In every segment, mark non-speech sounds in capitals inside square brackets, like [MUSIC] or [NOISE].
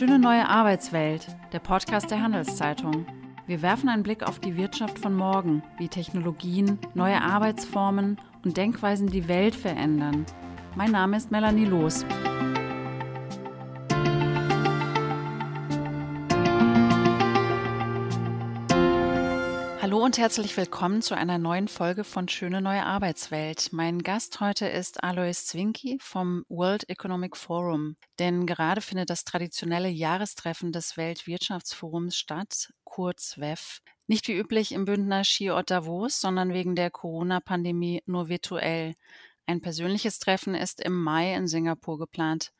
Schöne neue Arbeitswelt, der Podcast der Handelszeitung. Wir werfen einen Blick auf die Wirtschaft von morgen, wie Technologien, neue Arbeitsformen und Denkweisen die Welt verändern. Mein Name ist Melanie Loos. Und herzlich willkommen zu einer neuen Folge von Schöne neue Arbeitswelt. Mein Gast heute ist Alois Zwinki vom World Economic Forum. Denn gerade findet das traditionelle Jahrestreffen des Weltwirtschaftsforums statt, kurz WEF. Nicht wie üblich im Bündner Skiort Davos, sondern wegen der Corona-Pandemie nur virtuell. Ein persönliches Treffen ist im Mai in Singapur geplant.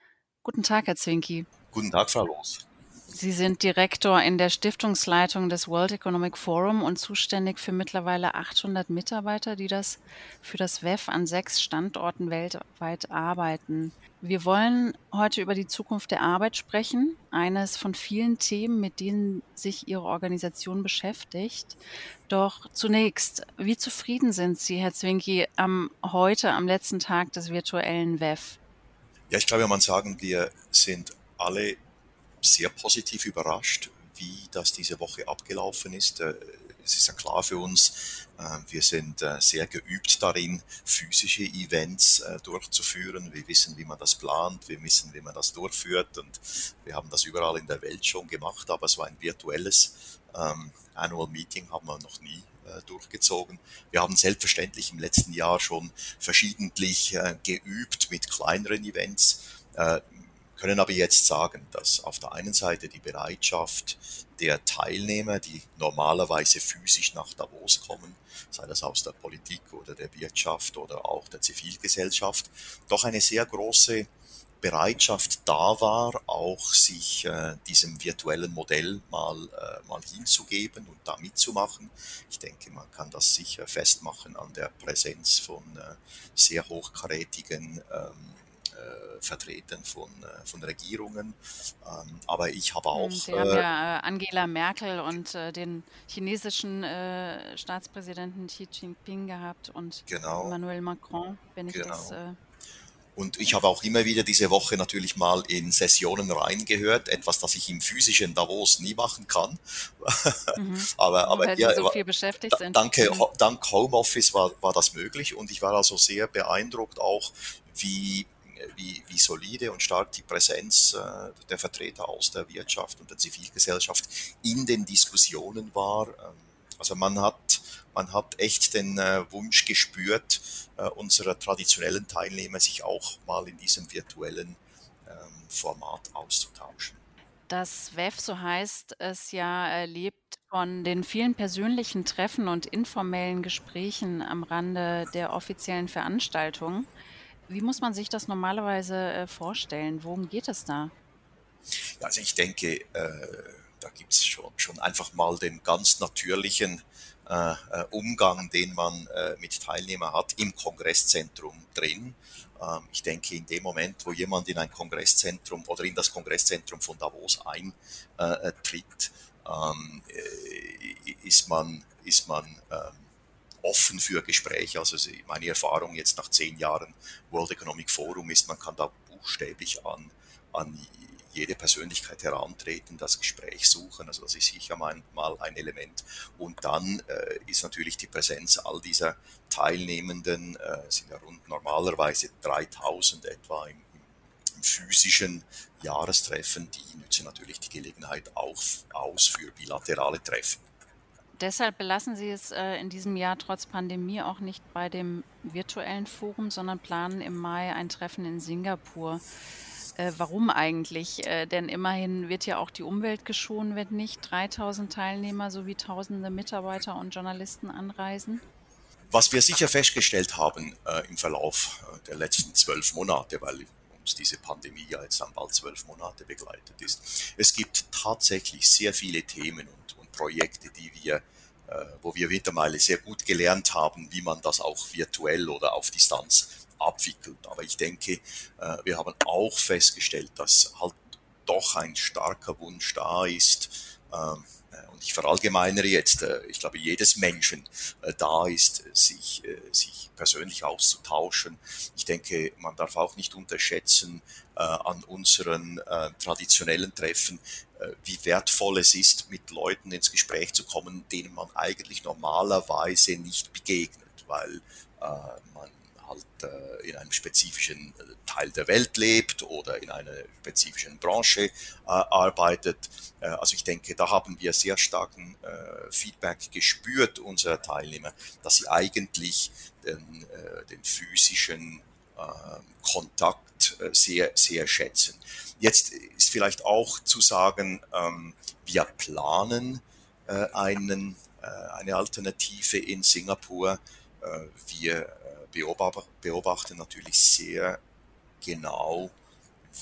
Guten Tag, Herr Zwinki. Guten Tag, Frau Loos. Sie sind Direktor in der Stiftungsleitung des World Economic Forum und zuständig für mittlerweile 800 Mitarbeiter, die das für das WEF an sechs Standorten weltweit arbeiten. Wir wollen heute über die Zukunft der Arbeit sprechen, eines von vielen Themen, mit denen sich Ihre Organisation beschäftigt. Doch zunächst, wie zufrieden sind Sie, Herr Zwinki, am heute, am letzten Tag des virtuellen WEF? Ja, ich glaube, man sagen, wir sind alle sehr positiv überrascht, wie das diese Woche abgelaufen ist. Äh, es ist ja klar für uns, äh, wir sind äh, sehr geübt darin, physische Events durchzuführen. Wir wissen, wie man das plant, wir wissen, wie man das durchführt und wir haben das überall in der Welt schon gemacht, aber so ein virtuelles ähm, Annual Meeting haben wir noch nie durchgezogen. Wir haben selbstverständlich im letzten Jahr schon verschiedentlich geübt mit kleineren Events können aber jetzt sagen, dass auf der einen Seite die Bereitschaft der Teilnehmer, die normalerweise physisch nach Davos kommen, sei das aus der Politik oder der Wirtschaft oder auch der Zivilgesellschaft, doch eine sehr große Bereitschaft da war, auch sich äh, diesem virtuellen Modell mal, äh, mal hinzugeben und da mitzumachen. Ich denke, man kann das sicher festmachen an der Präsenz von äh, sehr hochkarätigen ähm, äh, vertreten von, äh, von Regierungen. Ähm, aber ich habe auch. Sie haben äh, ja Angela Merkel und den chinesischen Staatspräsidenten Xi Jinping gehabt und genau, Emmanuel Macron, wenn ich genau. das. Und ich habe auch immer wieder diese Woche natürlich mal in Sessionen reingehört, etwas, das ich im physischen Davos nie machen kann. Mhm. [LAUGHS] aber aber Weil ja, so viel beschäftigt sind. Danke, mhm. dank Homeoffice war, war das möglich und ich war also sehr beeindruckt auch, wie wie, wie solide und stark die Präsenz äh, der Vertreter aus der Wirtschaft und der Zivilgesellschaft in den Diskussionen war. Ähm, also man hat, man hat echt den äh, Wunsch gespürt, äh, unserer traditionellen Teilnehmer sich auch mal in diesem virtuellen ähm, Format auszutauschen. Das WEF, so heißt es ja, lebt von den vielen persönlichen Treffen und informellen Gesprächen am Rande der offiziellen Veranstaltungen. Wie muss man sich das normalerweise äh, vorstellen? Worum geht es da? Also ich denke, äh, da gibt es schon, schon einfach mal den ganz natürlichen äh, äh, Umgang, den man äh, mit Teilnehmern hat im Kongresszentrum drin. Ähm, ich denke, in dem Moment, wo jemand in ein Kongresszentrum oder in das Kongresszentrum von Davos eintritt, ähm, äh, ist man, ist man ähm, offen für Gespräche. Also meine Erfahrung jetzt nach zehn Jahren World Economic Forum ist, man kann da buchstäblich an, an jede Persönlichkeit herantreten, das Gespräch suchen. Also das ist sicher mal ein Element. Und dann äh, ist natürlich die Präsenz all dieser Teilnehmenden, äh, sind ja rund normalerweise 3000 etwa im, im physischen Jahrestreffen, die nützen natürlich die Gelegenheit auch aus für bilaterale Treffen deshalb belassen Sie es äh, in diesem Jahr trotz Pandemie auch nicht bei dem virtuellen Forum, sondern planen im Mai ein Treffen in Singapur. Äh, warum eigentlich? Äh, denn immerhin wird ja auch die Umwelt geschont, wenn nicht 3000 Teilnehmer sowie tausende Mitarbeiter und Journalisten anreisen. Was wir sicher festgestellt haben äh, im Verlauf äh, der letzten zwölf Monate, weil uns diese Pandemie ja jetzt dann bald zwölf Monate begleitet ist, es gibt tatsächlich sehr viele Themen und Projekte, die wir, wo wir mittlerweile sehr gut gelernt haben, wie man das auch virtuell oder auf Distanz abwickelt. Aber ich denke, äh, wir haben auch festgestellt, dass halt doch ein starker Wunsch da ist, ähm, und ich verallgemeinere jetzt, ich glaube, jedes Menschen da ist, sich, sich persönlich auszutauschen. Ich denke, man darf auch nicht unterschätzen an unseren traditionellen Treffen, wie wertvoll es ist, mit Leuten ins Gespräch zu kommen, denen man eigentlich normalerweise nicht begegnet, weil man halt in einem spezifischen äh, Teil der Welt lebt oder in einer spezifischen Branche äh, arbeitet. Äh, also ich denke, da haben wir sehr starken Feedback gespürt unserer Teilnehmer, dass sie eigentlich den, den physischen Kontakt sehr, sehr schätzen. Jetzt ist vielleicht auch zu sagen, ähm, wir planen einen, eine Alternative in Singapur. Wir beobachten natürlich sehr genau,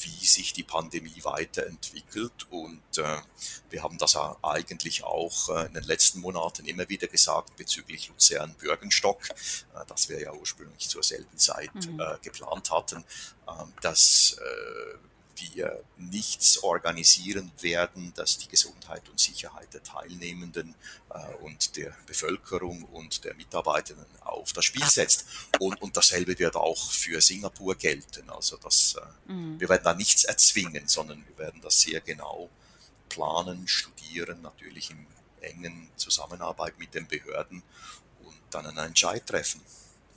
wie sich die Pandemie weiterentwickelt. Und äh, wir haben das eigentlich auch äh, in den letzten Monaten immer wieder gesagt bezüglich Luzern-Bürgenstock, äh, das wir ja ursprünglich zur selben Zeit mhm. Äh, geplant hatten, ähm, dass äh, wir nichts organisieren werden, das die Gesundheit und Sicherheit der Teilnehmenden äh, und der Bevölkerung und der Mitarbeitenden auf das Spiel setzt. Und, und dasselbe wird auch für Singapur gelten. Also das, äh, mhm. wir werden da nichts erzwingen, sondern wir werden das sehr genau planen, studieren, natürlich in engen Zusammenarbeit mit den Behörden und dann einen Entscheid treffen,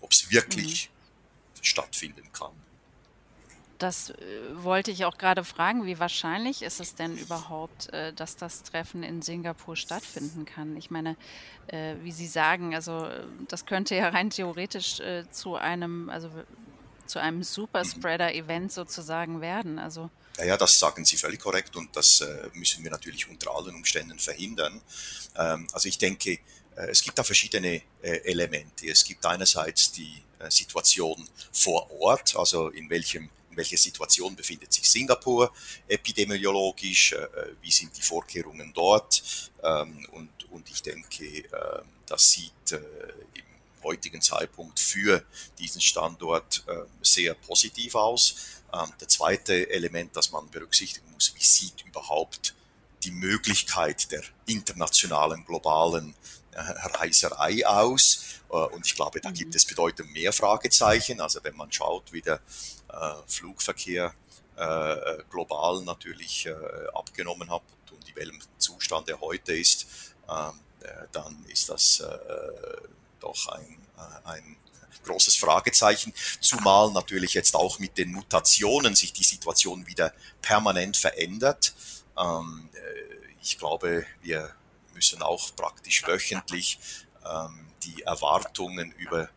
ob es wirklich mhm. stattfinden kann. Das äh, wollte ich auch gerade fragen. Wie wahrscheinlich ist es denn überhaupt, äh, dass das Treffen in Singapur stattfinden kann? Ich meine, äh, wie Sie sagen, also das könnte ja rein theoretisch zu einem, also zu einem Superspreader-Event sozusagen werden. Also ja, ja, das sagen Sie völlig korrekt und das müssen wir natürlich unter allen Umständen verhindern. Ähm, also ich denke, es gibt da verschiedene Elemente. Es gibt einerseits die Situation vor Ort, also in welchem in welcher Situation befindet sich Singapur epidemiologisch, äh, wie sind die Vorkehrungen dort. Ähm, und, und ich denke, äh, das sieht äh, im heutigen Zeitpunkt für diesen Standort sehr positiv aus. Ähm, der zweite Element, das man berücksichtigen muss, wie sieht überhaupt die Möglichkeit der internationalen, globalen Reiserei aus. Und ich glaube, da gibt mhm. es bedeutend mehr Fragezeichen. Also wenn man schaut, wie der äh, Flugverkehr äh, global natürlich äh, abgenommen hat und in welchem Zustand er heute ist, ähm, dann ist das doch ein, ein großes Fragezeichen, zumal natürlich jetzt auch mit den Mutationen sich die Situation wieder permanent verändert. Ähm, ich glaube, wir müssen auch praktisch wöchentlich ähm, die Erwartungen über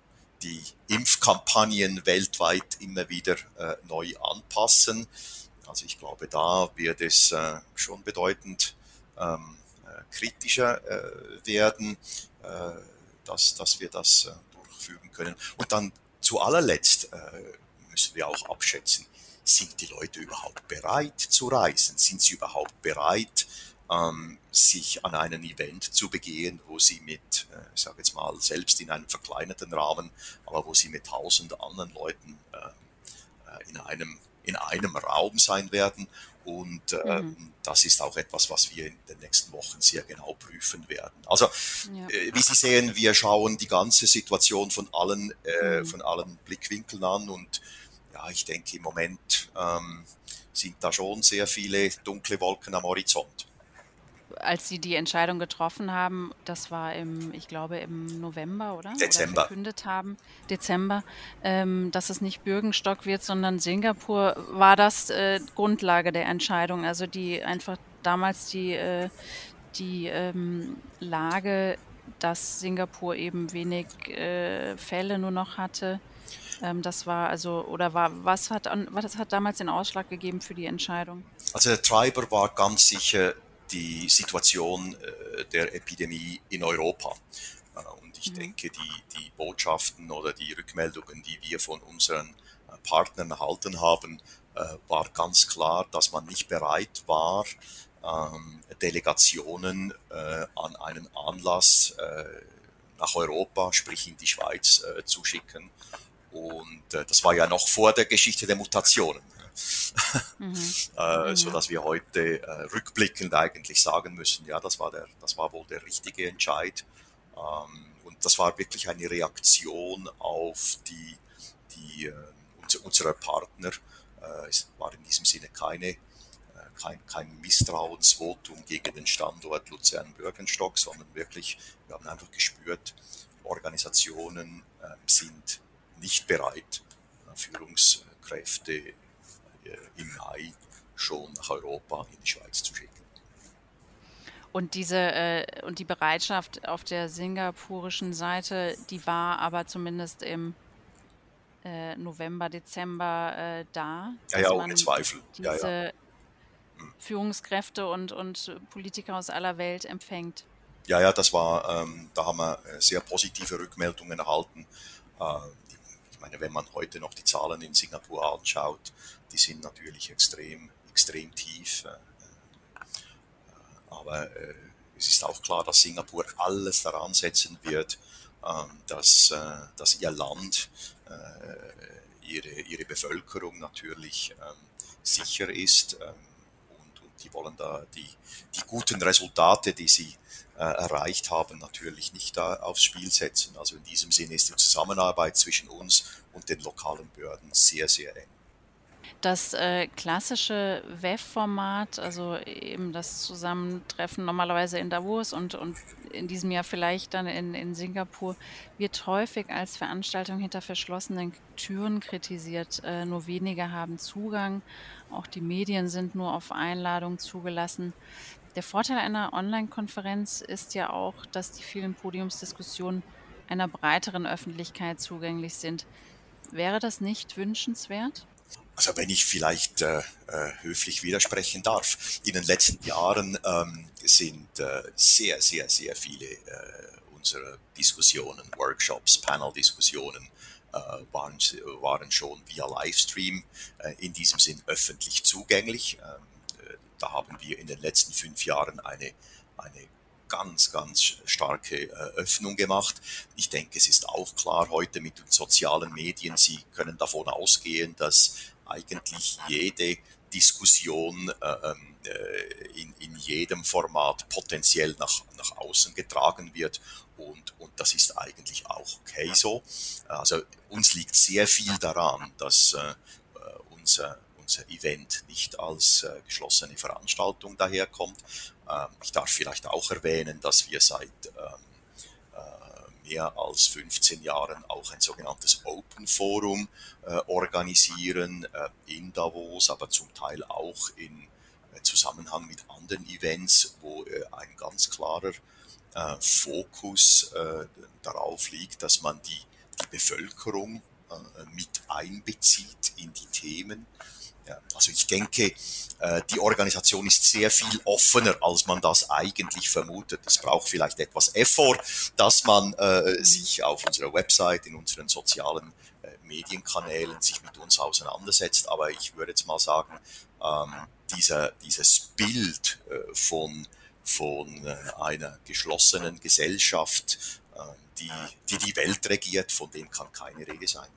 die Impfkampagnen weltweit immer wieder äh, neu anpassen. Also ich glaube, da wird es äh, schon bedeutend ähm, äh, kritischer äh, werden, äh, dass, dass wir das durchführen können. Und dann zu allerletzt müssen wir auch abschätzen, sind die Leute überhaupt bereit zu reisen? Sind sie überhaupt bereit, ähm, sich an einen Event zu begehen, wo sie mit, äh, ich sage jetzt mal, selbst in einem verkleinerten Rahmen, aber wo sie mit tausend anderen Leuten äh, äh in, einem, in einem Raum sein werden. Und äh, mhm. das ist auch etwas, was wir in den nächsten Wochen sehr genau prüfen werden. Also, ja. äh, wie Sie sehen, wir schauen die ganze Situation von allen, äh, mhm. von allen Blickwinkeln an und ja, ich denke im Moment ähm, sind da schon sehr viele dunkle Wolken am Horizont als Sie die Entscheidung getroffen haben, das war im, ich glaube, im November, oder? Dezember. Oder verkündet haben, Dezember, ähm, dass es nicht Bürgenstock wird, sondern Singapur, war das äh, Grundlage der Entscheidung? Also die einfach damals die, äh, die ähm, Lage, dass Singapur eben wenig äh, Fälle nur noch hatte. Ähm, das war also, oder war, was hat, was hat damals den Ausschlag gegeben für die Entscheidung? Also der Treiber war ganz sicher die Situation äh, der Epidemie in Europa. Äh, und ich mhm. denke, die, die Botschaften oder die Rückmeldungen, die wir von unseren äh, Partnern erhalten haben, war ganz klar, dass man nicht bereit war, ähm, Delegationen an einen Anlass nach Europa, sprich in die Schweiz, zu schicken. Und das war ja noch vor der Geschichte der Mutationen. Mhm. [LAUGHS] äh, mhm. so dass wir heute äh, rückblickend eigentlich sagen müssen, ja, das war der, das war wohl der richtige Entscheid. Ähm, und das war wirklich eine Reaktion auf die, die äh, unserer Partner. Äh, es war in diesem Sinne keine äh, kein, kein Misstrauensvotum gegen den Standort Luzern-Bürgenstock, sondern wirklich, wir haben einfach gespürt, Organisationen äh, sind nicht bereit, äh, Führungskräfte im Mai schon nach Europa in die Schweiz zu schicken. Und diese äh, und die Bereitschaft auf der singapurischen Seite, die war aber zumindest im äh, November, Dezember äh, da. Ja, ja, ohne Zweifel. Diese ja, ja. Hm. Führungskräfte und, und Politiker aus aller Welt empfängt. Ja, ja, das war, ähm, da haben wir äh, sehr positive Rückmeldungen erhalten. Äh, meine, wenn man heute noch die Zahlen in Singapur anschaut, die sind natürlich extrem, extrem tief. Äh, aber äh, es ist auch klar, dass Singapur alles daran setzen wird, ähm, dass, äh, dass ihr Land, äh, ihre, ihre Bevölkerung natürlich ähm, sicher ist. Ähm, und, und die wollen da die, die guten Resultate, die sie erreicht haben, natürlich nicht aufs Spiel setzen. Also in diesem Sinne ist die Zusammenarbeit zwischen uns und den lokalen Behörden sehr, sehr eng. Das äh, klassische WEF-Format, also eben das Zusammentreffen normalerweise in Davos und, und in diesem Jahr vielleicht dann in, in Singapur, wird häufig als Veranstaltung hinter verschlossenen Türen kritisiert. Äh, nur wenige haben Zugang, auch die Medien sind nur auf Einladung zugelassen. Der Vorteil einer Online-Konferenz ist ja auch, dass die vielen Podiumsdiskussionen einer breiteren Öffentlichkeit zugänglich sind. Wäre das nicht wünschenswert? Also wenn ich vielleicht äh, äh, höflich widersprechen darf, in den letzten Jahren ähm, sind äh, sehr, sehr, sehr viele äh, unserer Diskussionen, Workshops, Panel-Diskussionen äh, waren, waren schon via Livestream äh, in diesem Sinn öffentlich zugänglich. Ähm, äh, da haben wir in den letzten fünf Jahren eine, eine ganz, ganz starke äh, Öffnung gemacht. Ich denke, es ist auch klar heute mit den sozialen Medien, Sie können davon ausgehen, dass eigentlich jede Diskussion äh, ähm, äh, in, in jedem Format potenziell nach, nach außen getragen wird. Und, und das ist eigentlich auch okay so. Also uns liegt sehr viel daran, dass äh, unser, unser Event nicht als äh, geschlossene Veranstaltung daherkommt. Ähm, ich darf vielleicht auch erwähnen, dass wir seit ähm, mehr als 15 Jahren auch ein sogenanntes Open Forum äh, organisieren äh, in Davos, aber zum Teil auch in äh, Zusammenhang mit anderen Events, wo äh, ein ganz klarer äh, Fokus äh, darauf liegt, dass man die, die Bevölkerung mit einbezieht in die Themen ja, also ich denke, äh, die Organisation ist sehr viel offener, als man das eigentlich vermutet. Es braucht vielleicht etwas Effort, dass man äh, sich auf unserer Website, in unseren sozialen äh, Medienkanälen sich mit uns auseinandersetzt. Aber ich würde jetzt mal sagen, ähm, dieser, dieses Bild von, von einer geschlossenen Gesellschaft, die, die die Welt regiert, von dem kann keine Rede sein.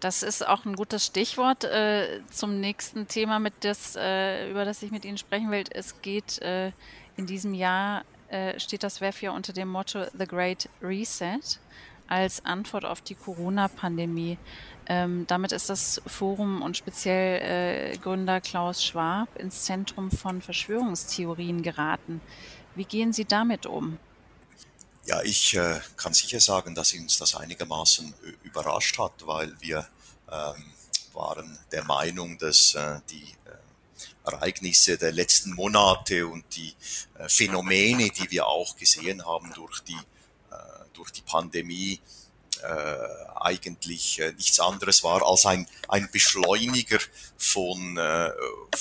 Das ist auch ein gutes Stichwort äh, zum nächsten Thema, mit das, äh, über das ich mit Ihnen sprechen will. Es geht äh, in diesem Jahr, äh, steht das WEF ja unter dem Motto The Great Reset als Antwort auf die Corona-Pandemie. Ähm, damit ist das Forum und speziell äh, Gründer Klaus Schwab ins Zentrum von Verschwörungstheorien geraten. Wie gehen Sie damit um? Ja, ich äh, kann sicher sagen, dass uns das einigermaßen überrascht hat, weil wir ähm, waren der Meinung, dass äh, die äh, Ereignisse der letzten Monate und die äh, Phänomene, die wir auch gesehen haben durch die, äh, durch die Pandemie, äh, eigentlich äh, nichts anderes war als ein, ein Beschleuniger von, äh,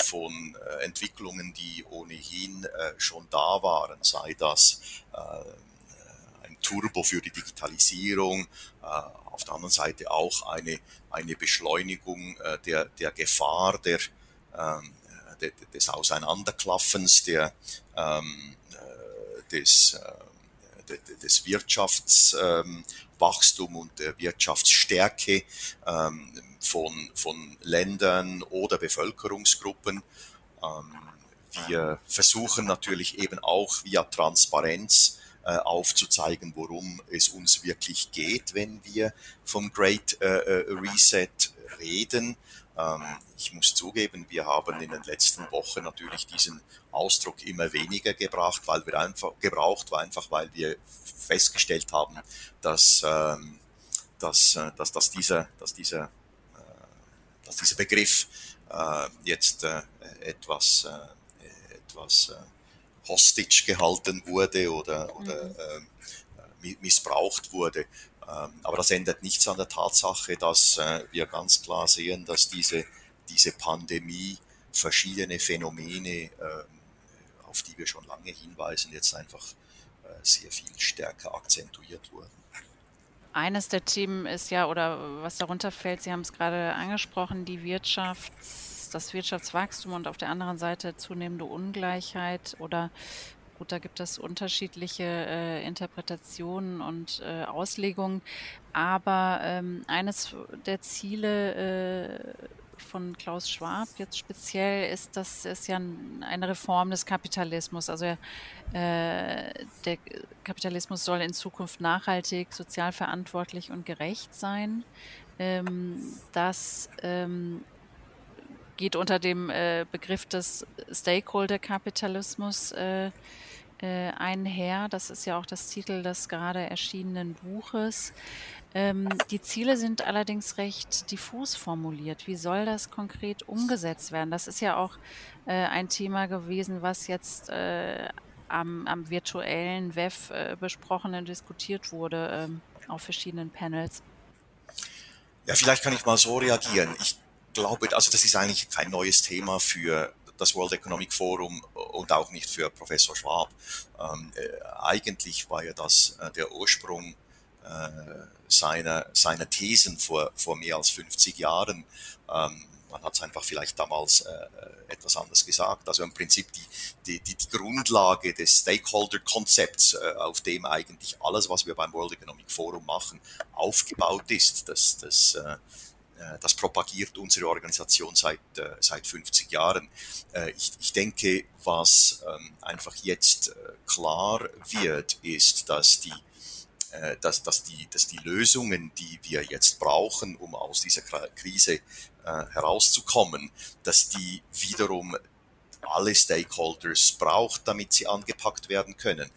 von Entwicklungen, die ohnehin schon da waren, sei das äh, Turbo für die Digitalisierung, äh, auf der anderen Seite auch eine, eine Beschleunigung äh, der, der Gefahr der, ähm, des Auseinanderklaffens, der, ähm, äh, des, des Wirtschaftswachstums und der Wirtschaftsstärke ähm, von, von Ländern oder Bevölkerungsgruppen. Ähm, wir versuchen natürlich eben auch via Transparenz äh, aufzuzeigen, worum es uns wirklich geht, wenn wir vom Great äh, äh, Reset reden. Ähm, ich muss zugeben, wir haben in den letzten Wochen natürlich diesen Ausdruck immer weniger gebracht, weil wir einfach gebraucht, war einfach, weil wir festgestellt haben, dass, ähm, dass, dass, dass dieser, dass dieser, dass dieser Begriff jetzt etwas etwas hostage gehalten wurde oder, oder äh, missbraucht wurde. Ähm, aber das ändert nichts an der Tatsache, dass äh, wir ganz klar sehen, dass diese, diese Pandemie verschiedene Phänomene, ähm, auf die wir schon lange hinweisen, jetzt einfach äh, sehr viel stärker akzentuiert wurden. Eines der Themen ist ja, oder was darunter fällt, Sie haben es gerade angesprochen, die Wirtschafts- das Wirtschaftswachstum und auf der anderen Seite zunehmende Ungleichheit oder gut, da gibt es unterschiedliche äh, Interpretationen und äh, Auslegungen. Aber ähm, eines der Ziele äh, von Klaus Schwab jetzt speziell ist, dass es ja eine Reform des Kapitalismus. Also äh, der Kapitalismus soll in Zukunft nachhaltig, sozial verantwortlich und gerecht sein. Ähm, dass ähm, geht unter dem äh, Begriff des Stakeholder-Kapitalismus äh, äh, einher. Das ist ja auch das Titel des gerade erschienenen Buches. Ähm, die Ziele sind allerdings recht diffus formuliert. Wie soll das konkret umgesetzt werden? Das ist ja auch äh, ein Thema gewesen, was jetzt äh, am, am, virtuellen WEF äh, besprochen und diskutiert wurde ähm, auf verschiedenen Panels. Ja, vielleicht kann ich mal so reagieren. Ich glaube, also das ist eigentlich kein neues Thema für das World Economic Forum und auch nicht für Professor Schwab. Ähm, äh, eigentlich war ja das äh, der Ursprung äh, seiner, seiner Thesen vor, vor mehr als 50 Jahren. Ähm, man hat es einfach vielleicht damals äh, etwas anders gesagt. Also im Prinzip die, die, die, Grundlage des Stakeholder-Konzepts, äh, auf dem eigentlich alles, was wir beim World Economic Forum machen, aufgebaut ist. Das, das äh, äh, das propagiert unsere Organisation seit, äh, seit 50 Jahren. Äh, ich, ich denke, was ähm, einfach jetzt klar wird, ist, dass die dass, dass, die, dass die Lösungen, die wir jetzt brauchen, um aus dieser Krise herauszukommen, dass die wiederum alle Stakeholders braucht, damit sie angepackt werden können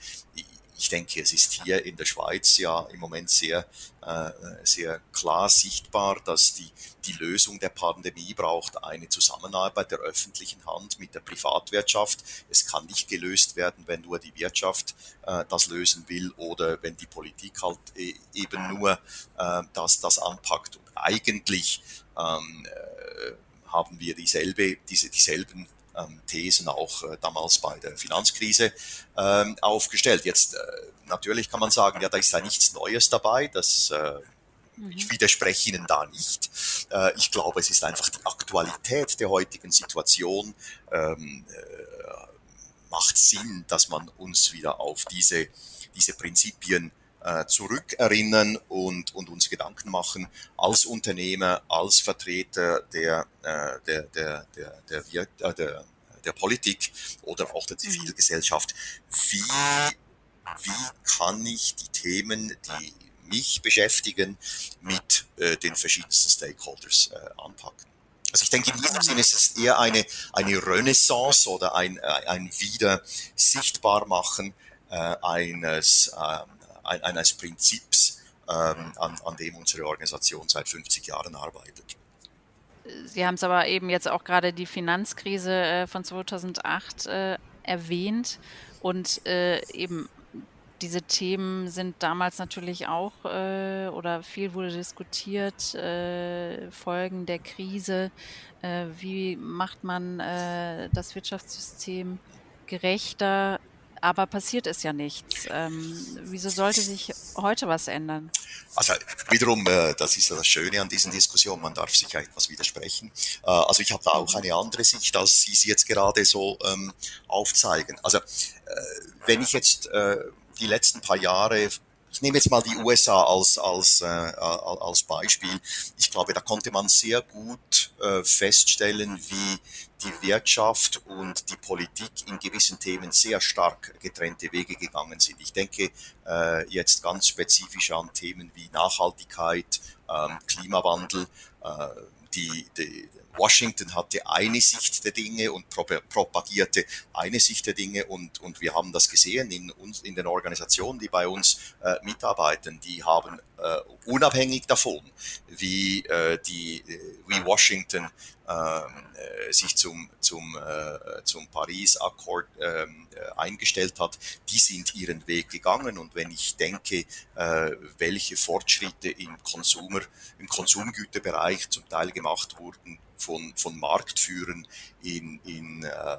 ich denke, es ist hier in der Schweiz ja im Moment sehr, äh, sehr klar sichtbar, dass die, die Lösung der Pandemie braucht eine Zusammenarbeit der öffentlichen Hand mit der Privatwirtschaft. Es kann nicht gelöst werden, wenn nur die Wirtschaft äh, das lösen will oder wenn die Politik halt e eben nur äh, das, das anpackt. Und eigentlich ähm, äh, haben wir dieselbe, diese, dieselben ähm, Thesen auch äh, damals bei der Finanzkrise ähm, aufgestellt. Jetzt äh, natürlich kann man sagen, ja, da ist ja nichts Neues dabei, das äh, ich mhm. widerspreche Ihnen da nicht. Ich glaube, es ist einfach die Aktualität der heutigen Situation ähm, macht Sinn, dass man uns wieder auf diese, diese Prinzipien zurückerinnern und, und uns Gedanken machen als Unternehmer, als Vertreter der, der, der, der, der, der, der Politik oder auch der mhm. Zivilgesellschaft. Wie, wie kann ich die Themen, die mich beschäftigen, mit äh, den verschiedensten Stakeholders äh, anpacken? Also ich denke, in diesem Sinne ist es eher eine, eine Renaissance oder ein, äh, ein wieder sichtbarmachen äh, eines, äh, eines Prinzips, äh, an, an dem unsere Organisation seit 50 Jahren arbeitet. Sie haben es aber eben jetzt auch gerade die Finanzkrise äh, von 2008 äh, erwähnt. Und äh, eben diese Themen sind damals natürlich auch äh, oder viel wurde diskutiert, äh, Folgen der Krise, äh, wie macht man das Wirtschaftssystem gerechter, aber passiert ist ja nichts. Ähm, wieso sollte sich heute was ändern? Also wiederum, äh, das ist ja das Schöne an diesen Diskussionen, man darf sich ja etwas widersprechen. Äh, also ich habe da auch eine andere Sicht, als Sie sie jetzt gerade so ähm, aufzeigen. Also äh, wenn ich jetzt äh, die letzten paar Jahre ich nehme jetzt mal die USA als, als, äh, als Beispiel. Ich glaube, da konnte man sehr gut äh, feststellen, wie die Wirtschaft und die Politik in gewissen Themen sehr stark getrennte Wege gegangen sind. Ich denke äh, jetzt ganz spezifisch an Themen wie Nachhaltigkeit, ähm, Klimawandel, äh, die, die, Washington hatte eine Sicht der Dinge und propagierte eine Sicht der Dinge und, und wir haben das gesehen in, uns, in den Organisationen, die bei uns äh, mitarbeiten, die haben äh, unabhängig davon, wie, äh, die, wie Washington ähm, äh, sich zum, zum, äh, zum Paris-Akkord ähm, äh, eingestellt hat, die sind ihren Weg gegangen. Und wenn ich denke, äh, welche Fortschritte im, Konsumer, im Konsumgüterbereich zum Teil gemacht wurden von, von Marktführern in, in, äh,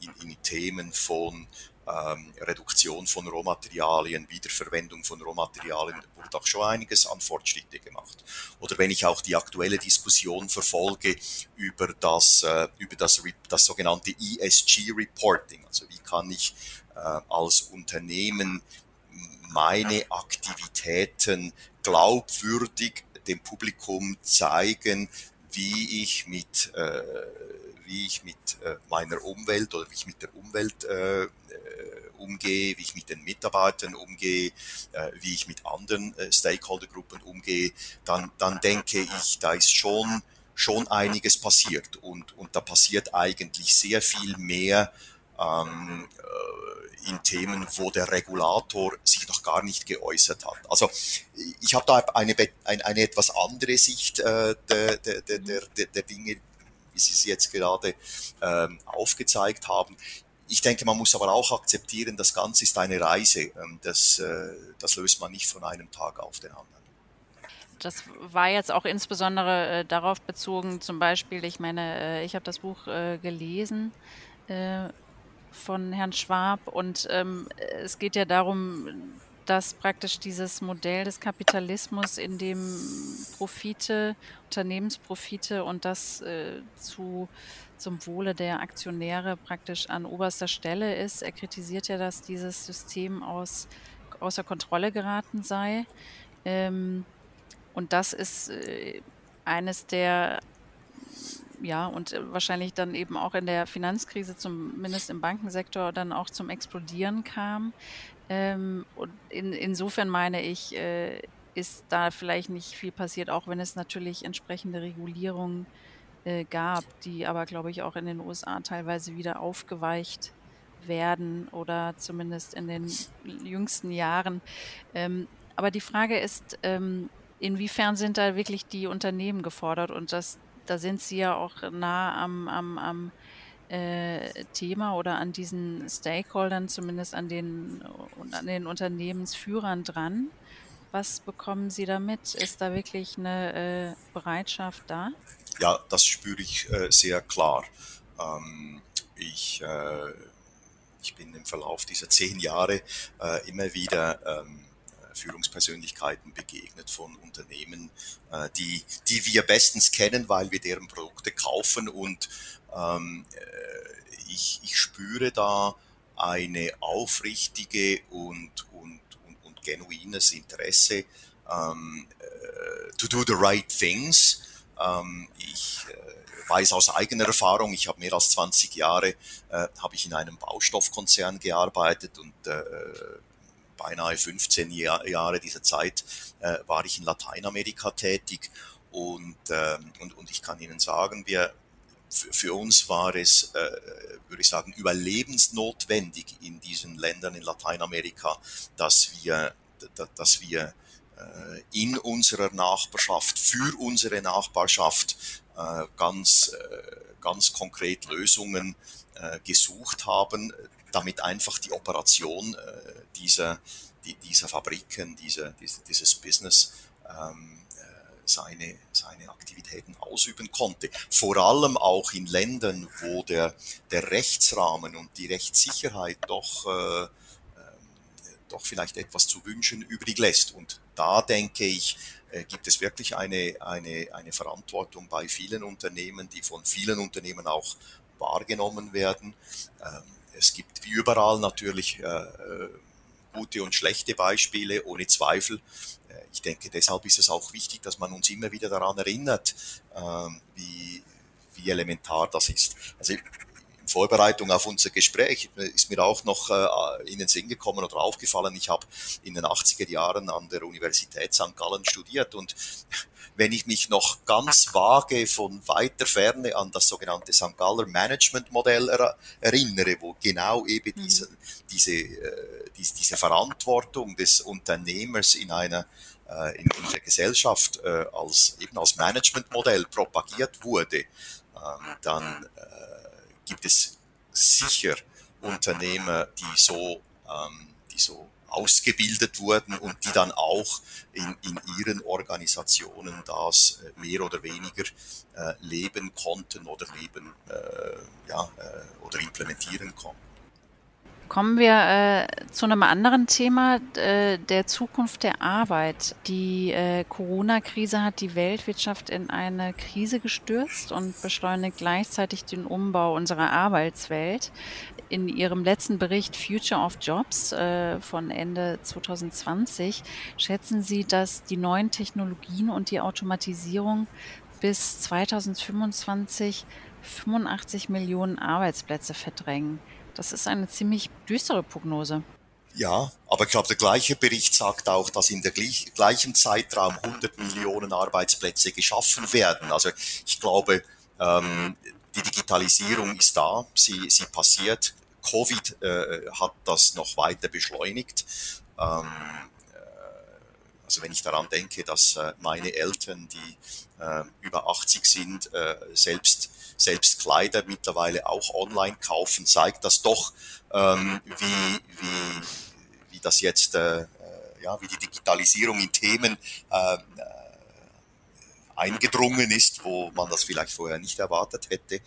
in, in Themen von ähm, Reduktion von Rohmaterialien, Wiederverwendung von Rohmaterialien, wurde auch schon einiges an Fortschritte gemacht. Oder wenn ich auch die aktuelle Diskussion verfolge über das, äh, über das, das sogenannte ESG-Reporting, also wie kann ich äh, als Unternehmen meine Aktivitäten glaubwürdig dem Publikum zeigen, wie ich mit äh, wie ich mit äh, meiner Umwelt oder wie ich mit der Umwelt äh, äh, umgehe, wie ich mit den Mitarbeitern umgehe, äh, wie ich mit anderen äh, Stakeholdergruppen umgehe, dann, dann denke ich, da ist schon, schon einiges passiert. Und, und da passiert eigentlich sehr viel mehr ähm, äh, in Themen, wo der Regulator sich noch gar nicht geäußert hat. Also ich habe da eine, eine, eine etwas andere Sicht äh, der, der, der, der, der Dinge, wie Sie es jetzt gerade ähm, aufgezeigt haben. Ich denke, man muss aber auch akzeptieren, das Ganze ist eine Reise. Ähm, das, äh, das löst man nicht von einem Tag auf den anderen. Das war jetzt auch insbesondere äh, darauf bezogen, zum Beispiel, ich meine, äh, ich habe das Buch äh, gelesen äh, von Herrn Schwab und ähm, es geht ja darum, dass praktisch dieses Modell des Kapitalismus, in dem Profite, Unternehmensprofite und das äh, zu, zum Wohle der Aktionäre praktisch an oberster Stelle ist. Er kritisiert ja, dass dieses System aus, außer Kontrolle geraten sei. Ähm, und das ist äh, eines der ja, und wahrscheinlich dann eben auch in der Finanzkrise, zumindest im Bankensektor, dann auch zum Explodieren kam. Ähm, und in, insofern meine ich, äh, ist da vielleicht nicht viel passiert, auch wenn es natürlich entsprechende Regulierungen äh, gab, die aber, glaube ich, auch in den USA teilweise wieder aufgeweicht werden oder zumindest in den jüngsten Jahren. Ähm, aber die Frage ist, ähm, inwiefern sind da wirklich die Unternehmen gefordert? Und das, da sind sie ja auch nah am, am, am äh, Thema oder an diesen Stakeholdern, zumindest an den, an den Unternehmensführern dran. Was bekommen Sie damit? Ist da wirklich eine äh, Bereitschaft da? Ja, das spüre ich äh, sehr klar. Ähm, ich, äh, ich bin im Verlauf dieser zehn Jahre äh, immer wieder ähm, Führungspersönlichkeiten begegnet von Unternehmen, äh, die, die wir bestens kennen, weil wir deren Produkte kaufen und ähm, äh, ich, ich spüre da eine aufrichtige und, und, und, und genuines Interesse ähm, äh, to do the right things. Ähm, ich äh, weiß aus eigener Erfahrung, ich habe mehr als 20 Jahre äh, habe ich in einem Baustoffkonzern gearbeitet und äh, beinahe 15 Jahr, Jahre dieser Zeit äh, war ich in Lateinamerika tätig. Und, äh, und, und ich kann Ihnen sagen, wir, für uns war es, äh, würde ich sagen, überlebensnotwendig in diesen Ländern in Lateinamerika, dass wir, dass wir äh, in unserer Nachbarschaft, für unsere Nachbarschaft äh, ganz, ganz konkret Lösungen gesucht haben, damit einfach die Operation dieser, dieser Fabriken, dieser, dieses Business ähm, seine, seine Aktivitäten ausüben konnte. Vor allem auch in Ländern, wo der, der Rechtsrahmen und die Rechtssicherheit doch, äh, äh, doch vielleicht etwas zu wünschen übrig lässt. Und da denke ich, äh, gibt es wirklich eine, eine, eine Verantwortung bei vielen Unternehmen, die von vielen Unternehmen auch wahrgenommen werden. Ähm, es gibt wie überall natürlich äh, gute und schlechte Beispiele, ohne Zweifel. Äh, ich denke, deshalb ist es auch wichtig, dass man uns immer wieder daran erinnert, ähm, wie, wie elementar das ist. Also Vorbereitung auf unser Gespräch ist mir auch noch äh, in den Sinn gekommen oder aufgefallen, ich habe in den 80er Jahren an der Universität St. Gallen studiert und wenn ich mich noch ganz vage von weiter Ferne an das sogenannte St. Galler Management Modell erinnere, wo genau eben mhm. diese, diese, äh, diese, diese Verantwortung des Unternehmers in einer äh, in, der Gesellschaft äh, als eben als Managementmodell propagiert wurde, ähm, dann äh, gibt es sicher Unternehmer, die so, ähm, die so ausgebildet wurden und die dann auch in, in ihren Organisationen das äh, mehr oder weniger äh, leben konnten oder leben äh, ja, äh, oder implementieren konnten. Kommen wir äh, zu einem anderen Thema, äh, der Zukunft der Arbeit. Die äh, Corona-Krise hat die Weltwirtschaft in eine Krise gestürzt und beschleunigt gleichzeitig den Umbau unserer Arbeitswelt. In ihrem letzten Bericht Future of Jobs äh, von Ende 2020 schätzen Sie, dass die neuen Technologien und die Automatisierung bis 2025 85 Millionen Arbeitsplätze verdrängen. Das ist eine ziemlich düstere Prognose. Ja, aber ich glaube, der gleiche Bericht sagt auch, dass in der gleichen Zeitraum 100 Millionen Arbeitsplätze geschaffen werden. Also ich glaube, ähm, die Digitalisierung ist da, sie, sie passiert. Covid äh, hat das noch weiter beschleunigt. Ähm, äh, also wenn ich daran denke, dass äh, meine Eltern, die äh, über 80 sind, äh, selbst selbst Kleider mittlerweile auch online kaufen, zeigt das doch, ähm, wie, wie, wie das jetzt, ja, wie die Digitalisierung in Themen eingedrungen ist, wo man das vielleicht vorher nicht erwartet hätte.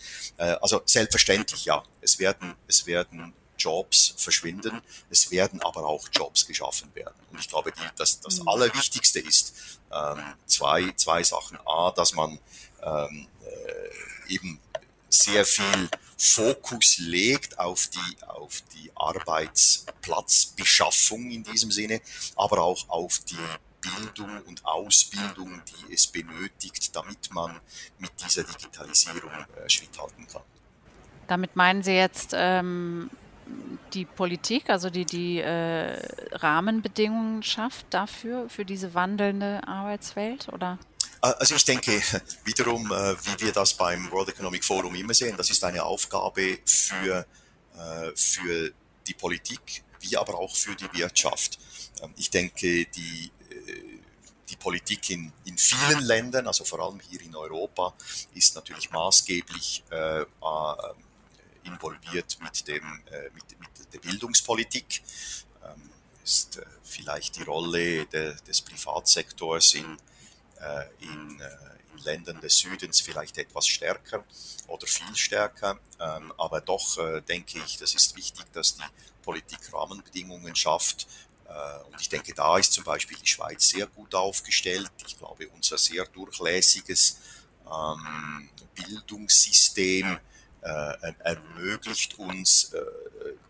Also selbstverständlich, ja, es werden, es werden Jobs verschwinden, es werden aber auch Jobs geschaffen werden. Und ich glaube, die, das, das mhm. Allerwichtigste ist ähm, zwei, zwei Sachen. A, dass man ähm, äh, eben sehr viel Fokus legt auf die, auf die Arbeitsplatzbeschaffung in diesem Sinne, aber auch auf die Bildung und Ausbildung, die es benötigt, damit man mit dieser Digitalisierung äh, Schritt halten kann. Damit meinen Sie jetzt ähm, die Politik, also die die äh, Rahmenbedingungen schafft dafür, für diese wandelnde Arbeitswelt, oder? Also ich denke [LAUGHS] wiederum, äh, wie wir das beim World Economic Forum immer sehen, das ist eine Aufgabe für, äh, für die Politik, wie aber auch für die Wirtschaft. Ähm, ich denke, die, äh, die Politik in, in vielen Ländern, also vor allem hier in Europa, ist natürlich maßgeblich äh, involviert mit, dem, äh, mit, mit der Bildungspolitik. Ähm, ist äh, vielleicht die Rolle de, des Privatsektors in äh, in, in Ländern des Südens vielleicht etwas stärker oder viel stärker. Ähm, aber doch denke ich, das ist wichtig, dass die Politik Rahmenbedingungen schafft, und ich denke, da ist zum Beispiel die Schweiz sehr gut aufgestellt. Ich glaube, unser sehr durchlässiges ähm, Bildungssystem ermöglicht uns, äh,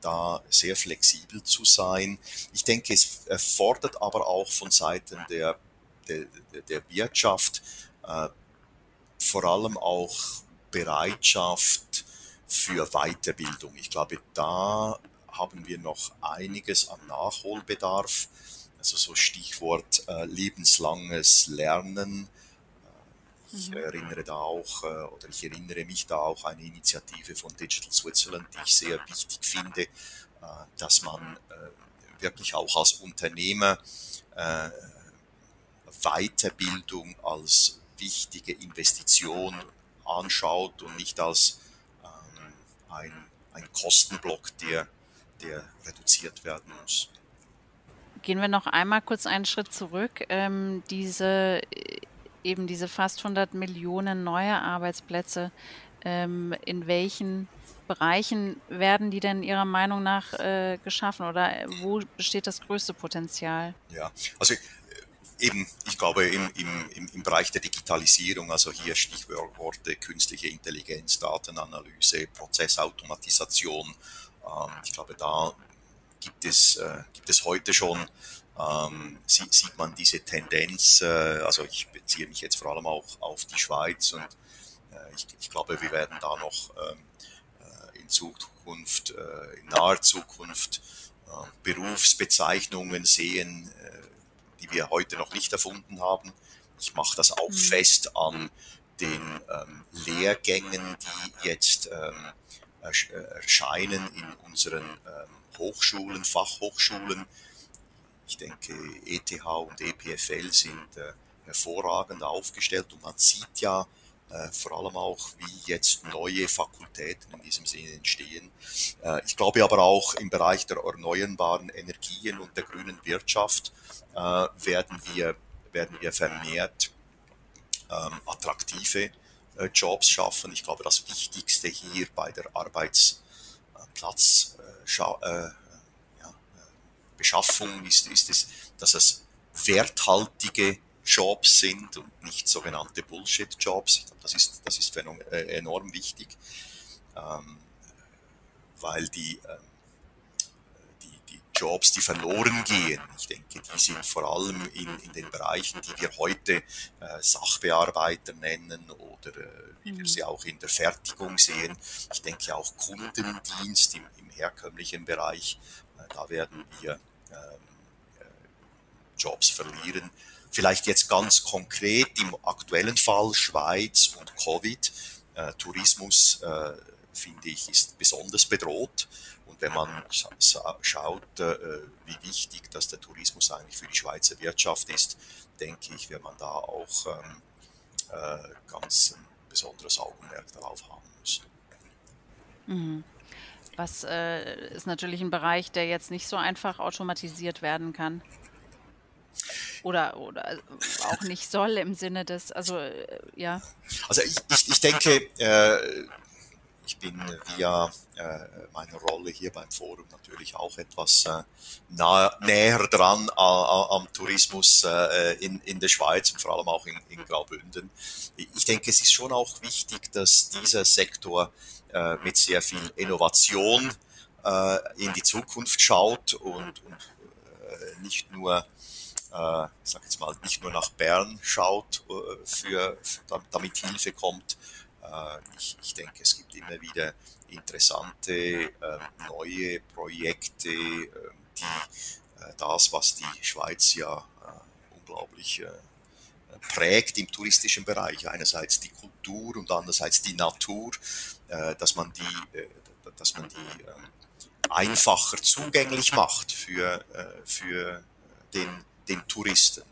da sehr flexibel zu sein. Ich denke, es erfordert aber auch von Seiten der der, der Wirtschaft, äh, vor allem auch Bereitschaft für Weiterbildung. Ich glaube, da haben wir noch einiges an Nachholbedarf. Also so Stichwort äh, lebenslanges Lernen. Ich mhm. erinnere da auch, äh, oder ich erinnere mich da auch an eine Initiative von Digital Switzerland, die ich sehr wichtig finde, äh, dass man äh, wirklich auch als Unternehmer Weiterbildung als wichtige Investition anschaut und nicht als ähm, ein, ein Kostenblock, der, der reduziert werden muss. Gehen wir noch einmal kurz einen Schritt zurück. Ähm, diese, eben diese fast 100 Millionen neue Arbeitsplätze, ähm, in welchen Bereichen werden die denn Ihrer Meinung nach äh, geschaffen oder wo besteht das größte Potenzial? Ja, also eben, ich glaube, im, im, im Bereich der Digitalisierung, also hier Stichworte künstliche Intelligenz, Datenanalyse, Prozessautomatisation, ähm, ich glaube, da gibt es, äh, gibt es heute schon, ähm, sieht, sieht man diese Tendenz, äh, also ich beziehe mich jetzt vor allem auch auf die Schweiz und äh, ich, ich glaube, wir werden da noch ähm, äh, in Zukunft, äh, in naher Zukunft äh, Berufsbezeichnungen sehen, die wir heute noch nicht erfunden haben. Ich mache das auch mhm. fest an den ähm, Lehrgängen, die jetzt ähm, erscheinen in unseren ähm, Hochschulen, Fachhochschulen. Ich denke, ETH und EPFL sind äh, hervorragend aufgestellt und man sieht ja äh, vor allem auch, wie jetzt neue Fakultäten in diesem Sinne entstehen. Äh, ich glaube aber auch im Bereich der erneuerbaren Energien und der grünen Wirtschaft äh, werden, wir, werden wir vermehrt ähm, attraktive äh, Jobs schaffen. Ich glaube, das Wichtigste hier bei der Arbeitsplatzbeschaffung ist, ist es, dass es werthaltige Jobs sind und nicht sogenannte Bullshit-Jobs. Das ist, das ist enorm wichtig, ähm, weil die ähm, Jobs, die verloren gehen. Ich denke, die sind vor allem in, in den Bereichen, die wir heute äh, Sachbearbeiter nennen oder äh, wie wir mhm. sie auch in der Fertigung sehen. Ich denke auch Kundendienst im, im herkömmlichen Bereich. Äh, da werden wir äh, Jobs verlieren. Vielleicht jetzt ganz konkret im aktuellen Fall Schweiz und Covid. Äh, Tourismus, äh, finde ich, ist besonders bedroht wenn man schaut, äh, wie wichtig dass der Tourismus eigentlich für die Schweizer Wirtschaft ist, denke ich, wird man da auch ähm, äh, ganz ein besonderes Augenmerk darauf haben müssen. Mhm. Was äh, ist natürlich ein Bereich, der jetzt nicht so einfach automatisiert werden kann. Oder, oder auch nicht soll im Sinne des, also ja. Also ich, ich, ich denke, äh, ich bin via äh, meiner Rolle hier beim Forum natürlich auch etwas äh, nah, näher dran am Tourismus äh, in, in der Schweiz und vor allem auch in, in Graubünden. Ich denke, es ist schon auch wichtig, dass dieser Sektor äh, mit sehr viel Innovation äh, in die Zukunft schaut und, und äh, nicht nur äh, sag jetzt mal, nicht nur nach Bern schaut, äh, für, damit Hilfe kommt, äh, ich, ich, denke, es gibt immer wieder interessante äh, neue Projekte, äh, die äh, das, was die Schweiz ja äh, unglaublich äh, prägt im touristischen Bereich, einerseits die Kultur und andererseits die Natur, dass man die, dass man die ähm, einfacher zugänglich macht für, für den, den Touristen.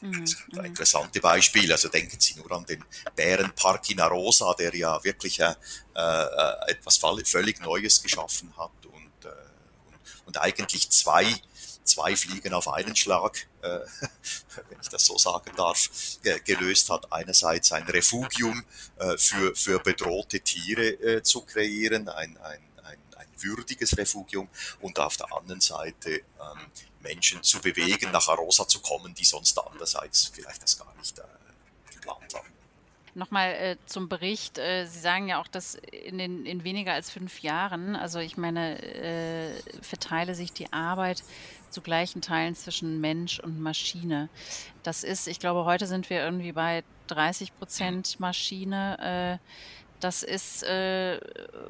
Mhm. Ein interessante Beispiel. Also denken Sie nur an den Bärenpark in Arosa, der ja wirklich äh, äh, etwas völlig Neues geschaffen hat und, äh, und, und eigentlich zwei zwei Fliegen auf einen Schlag, äh, [LAUGHS] wenn ich das so sagen darf, gelöst hat. Einerseits ein Refugium äh, für, für bedrohte Tiere äh, zu kreieren, ein, ein würdiges Refugium und auf der anderen Seite ähm, Menschen zu bewegen, nach Arosa zu kommen, die sonst andererseits vielleicht das gar nicht äh, geplant haben. Nochmal äh, zum Bericht. Äh, Sie sagen ja auch, dass in, den, in weniger als fünf Jahren, also ich meine, äh, verteile sich die Arbeit zu gleichen Teilen zwischen Mensch und Maschine. Das ist, ich glaube, heute sind wir irgendwie bei 30 Prozent Maschine. Äh, das ist äh,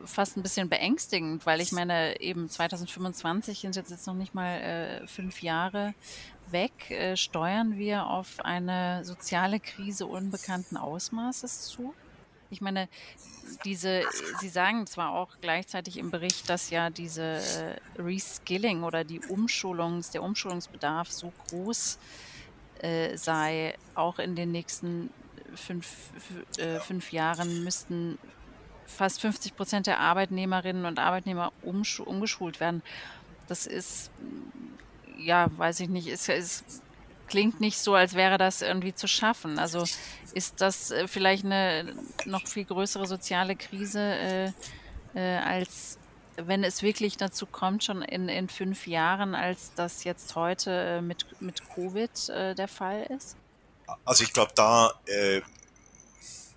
fast ein bisschen beängstigend, weil ich meine, eben 2025 sind jetzt, noch nicht mal äh, fünf Jahre weg. Äh, steuern wir auf eine soziale Krise unbekannten Ausmaßes zu? Ich meine, diese, Sie sagen zwar auch gleichzeitig im Bericht, dass ja diese äh, Reskilling oder die Umschulungs, der Umschulungsbedarf so groß äh, sei, auch in den nächsten fünf, äh, fünf Jahren müssten fast 50 Prozent der Arbeitnehmerinnen und Arbeitnehmer umgeschult werden. Das ist, ja, weiß ich nicht, ist, ist, klingt nicht so, als wäre das irgendwie zu schaffen. Also ist das äh, vielleicht eine noch viel größere soziale Krise, äh, äh, als wenn es wirklich dazu kommt, schon in, in fünf Jahren, als das jetzt heute äh, mit, mit Covid äh, der Fall ist? Also ich glaube, da äh,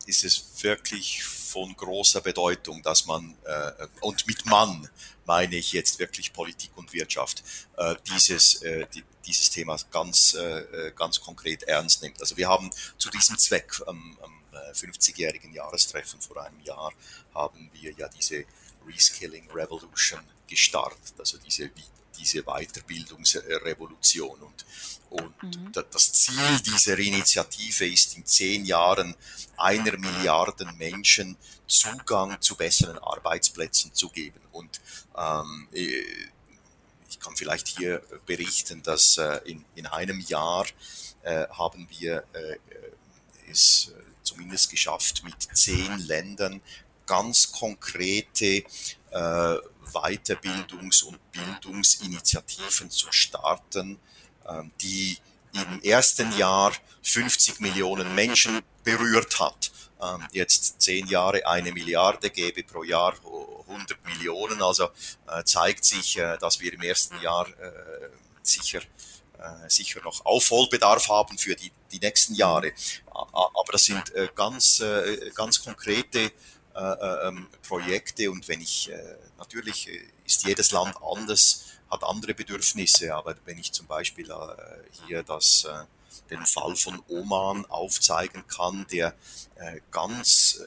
ist es wirklich von großer Bedeutung, dass man, äh, und mit Mann meine ich jetzt wirklich Politik und Wirtschaft, äh, dieses, äh, die, dieses Thema ganz, äh, ganz konkret ernst nimmt. Also wir haben zu diesem Zweck am, am 50-jährigen Jahrestreffen vor einem Jahr haben wir ja diese Reskilling Revolution gestartet, also diese diese Weiterbildungsrevolution. Und, und mhm. das Ziel dieser Initiative ist in zehn Jahren einer Milliarde Menschen Zugang zu besseren Arbeitsplätzen zu geben. Und ähm, äh, ich kann vielleicht hier berichten, dass äh, in, in einem Jahr äh, haben wir äh, es äh, zumindest geschafft, mit zehn Ländern ganz konkrete Weiterbildungs- und Bildungsinitiativen zu starten, ähm, die im ersten Jahr 50 Millionen Menschen berührt hat. Ähm, jetzt zehn Jahre eine Milliarde gebe pro Jahr 100 Millionen. Also äh, zeigt sich, äh, dass wir im ersten Jahr äh, sicher sicher noch Aufholbedarf haben für die, die nächsten Jahre. Aber das sind ganz, ganz konkrete äh, Projekte und wenn ich, äh, natürlich äh, ist jedes Land anders, hat andere Bedürfnisse, aber wenn ich zum Beispiel hier das, den Fall von Oman aufzeigen kann, der ganz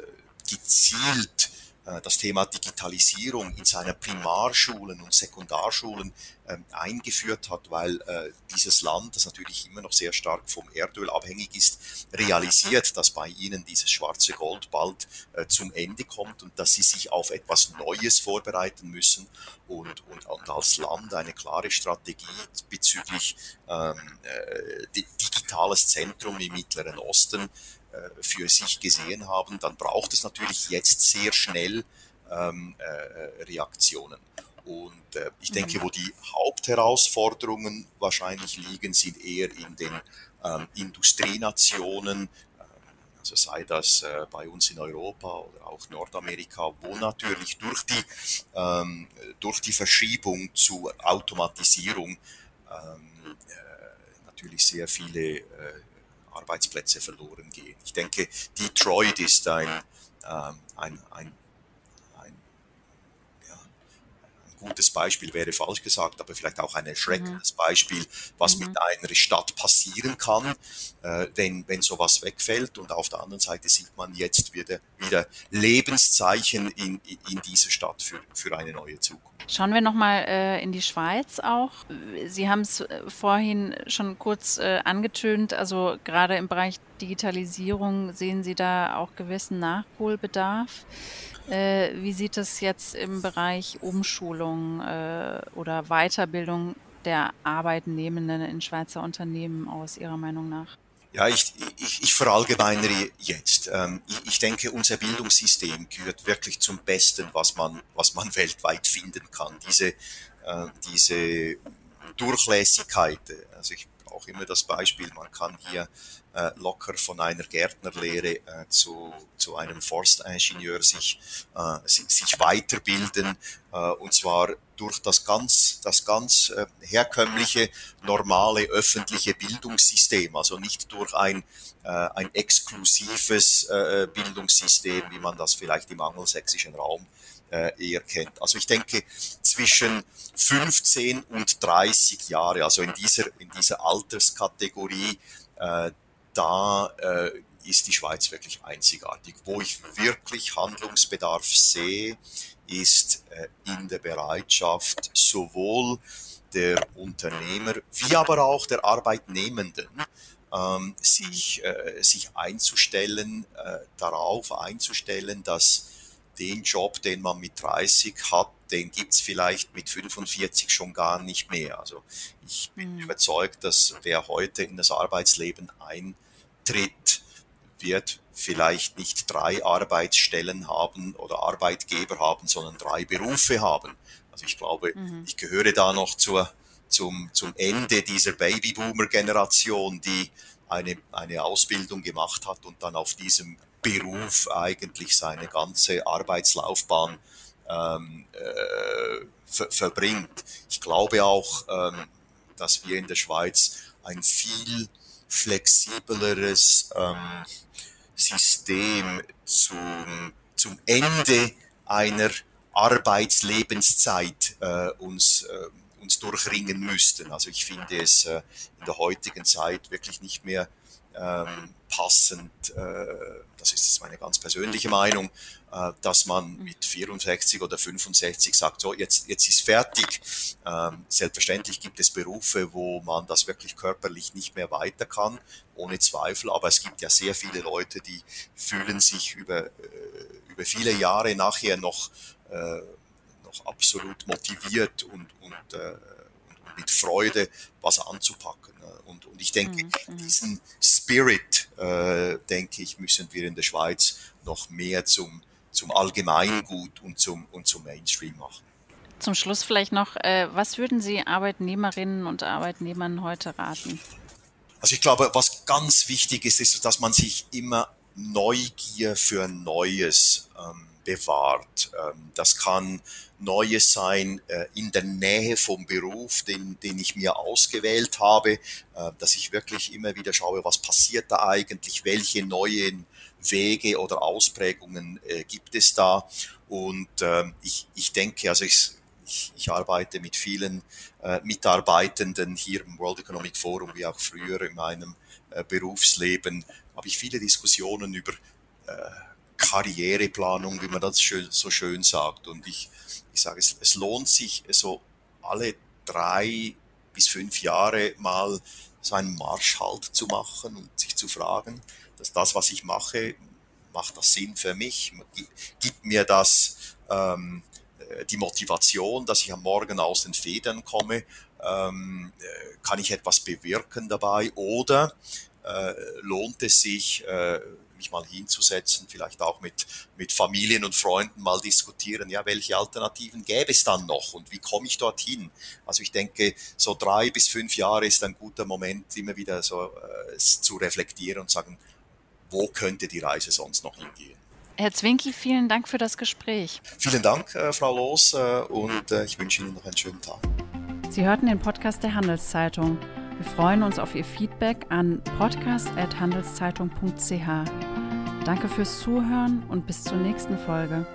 gezielt äh, das Thema Digitalisierung in seiner Primarschulen und Sekundarschulen ähm, eingeführt hat, weil äh, dieses Land, das natürlich immer noch sehr stark vom Erdöl abhängig ist, realisiert, dass bei ihnen dieses schwarze Gold bald äh, zum Ende kommt und dass sie sich auf etwas Neues vorbereiten müssen und, und, und als Land eine klare Strategie bezüglich ähm, äh, digitales Zentrum im Mittleren Osten äh, für sich gesehen haben, dann braucht es natürlich jetzt sehr schnell ähm, äh, Reaktionen. Und äh, ich denke, mhm. wo die Hauptherausforderungen wahrscheinlich liegen, sind eher in den ähm, Industrienationen, ähm, also sei das äh, bei uns in Europa oder auch Nordamerika, wo natürlich durch die, ähm, durch die Verschiebung zu Automatisierung ähm, äh, natürlich sehr viele äh, Arbeitsplätze verloren gehen. Ich denke, Detroit ist ein, ähm, ein, ein, ja, ein, gutes Beispiel, wäre falsch gesagt, aber vielleicht auch ein erschreckendes mhm. Beispiel, was mhm. mit einer Stadt passieren kann, äh, wenn, wenn sowas wegfällt. Und auf der anderen Seite sieht man jetzt wieder, wieder Lebenszeichen in, in dieser Stadt für, für eine neue Zukunft. Schauen wir nochmal äh, in die Schweiz auch. Sie haben es äh, vorhin schon kurz äh, angetönt, also gerade im Bereich Digitalisierung sehen Sie da auch gewissen Nachholbedarf. Äh, wie sieht es jetzt im Bereich Umschulung äh, oder Weiterbildung der Arbeitnehmenden in Schweizer Unternehmen aus Ihrer Meinung nach? Ja, ich, ich, ich verallgemeinere jetzt. Ähm, ich, denke, unser Bildungssystem gehört wirklich zum Besten, was man, was man [LAUGHS] weltweit finden kann. Diese, äh, diese Durchlässigkeit. Also ich auch immer das Beispiel, man kann hier äh, locker von einer Gärtnerlehre äh, zu, zu einem Forstingenieur sich, äh, sich weiterbilden, äh, und zwar durch das ganz, das ganz äh, herkömmliche, normale öffentliche Bildungssystem, also nicht durch ein, äh, ein exklusives Bildungssystem, wie man das vielleicht im angelsächsischen Raum eher kennt. Also ich denke, zwischen 15 und 30 Jahre, also in dieser, in dieser Alterskategorie, äh, da äh, ist die Schweiz wirklich einzigartig. Wo ich wirklich Handlungsbedarf sehe, ist äh, in der Bereitschaft sowohl der Unternehmer wie aber auch der Arbeitnehmenden, ähm, sich, äh, sich einzustellen, äh, darauf einzustellen, dass den Job, den man mit 30 hat, den gibt's vielleicht mit 45 schon gar nicht mehr. Also ich bin mhm. überzeugt, dass wer heute in das Arbeitsleben eintritt, wird vielleicht nicht drei Arbeitsstellen haben oder Arbeitgeber haben, sondern drei Berufe haben. Also ich glaube, mhm. ich gehöre da noch zur, zum, zum Ende dieser Babyboomer-Generation, die eine, eine Ausbildung gemacht hat und dann auf diesem Beruf eigentlich seine ganze Arbeitslaufbahn ähm, äh, ver verbringt. Ich glaube auch, ähm, dass wir in der Schweiz ein viel flexibleres ähm, System zum, zum Ende einer Arbeitslebenszeit äh, uns, äh, uns durchringen müssten. Also ich finde es äh, in der heutigen Zeit wirklich nicht mehr passend, äh, das ist jetzt meine ganz persönliche Meinung, äh, dass man mit 64 oder 65 sagt, so jetzt, jetzt ist fertig. Ähm, selbstverständlich gibt es Berufe, wo man das wirklich körperlich nicht mehr weiter kann, ohne Zweifel, aber es gibt ja sehr viele Leute, die fühlen sich über, äh, über viele Jahre nachher noch, noch absolut motiviert und, und mit Freude was anzupacken. Und, und ich denke, mhm, mhm. diesen Spirit, äh, denke ich, müssen wir in der Schweiz noch mehr zum, zum Allgemeingut und zum, und zum Mainstream machen. Zum Schluss vielleicht noch, äh, was würden Sie Arbeitnehmerinnen und Arbeitnehmern heute raten? Also ich glaube, was ganz wichtig ist, ist, dass man sich immer Neugier für Neues ähm, bewahrt. Ähm, das kann Neues sein äh, in der Nähe vom Beruf, den, den ich mir ausgewählt habe, äh, dass ich wirklich immer wieder schaue, was passiert da eigentlich, welche neuen Wege oder Ausprägungen äh, gibt es da. Und ähm, ich, ich denke, also ich, ich, ich arbeite mit vielen Mitarbeitenden hier im World Economic Forum, wie auch früher in meinem Berufsleben, habe ich viele Diskussionen über Karriereplanung, wie man das schön, so schön sagt. Und ich, ich sage, es, es lohnt sich so alle drei bis fünf Jahre mal so einen Marschhalt zu machen und sich zu fragen, dass das, was ich mache, macht das Sinn für mich? Gibt mir das ähm, äh, die Motivation, dass ich am Morgen aus den Federn komme? Ähm, äh, kann ich etwas bewirken dabei? Oder äh, lohnt es sich, äh, mich mal hinzusetzen, vielleicht auch mit, mit Familien und Freunden mal diskutieren, ja, welche Alternativen gäbe es dann noch und wie komme ich dorthin? Also ich denke, so drei bis fünf Jahre ist ein guter Moment, immer wieder so äh, zu reflektieren und sagen, wo könnte die Reise sonst noch hingehen? Herr Zwinki, vielen Dank für das Gespräch. Vielen Dank, äh, Frau Loos, äh, und äh, ich wünsche Ihnen noch einen schönen Tag. Sie hörten den Podcast der Handelszeitung. Wir freuen uns auf Ihr Feedback an podcast.handelszeitung.ch. Danke fürs Zuhören und bis zur nächsten Folge.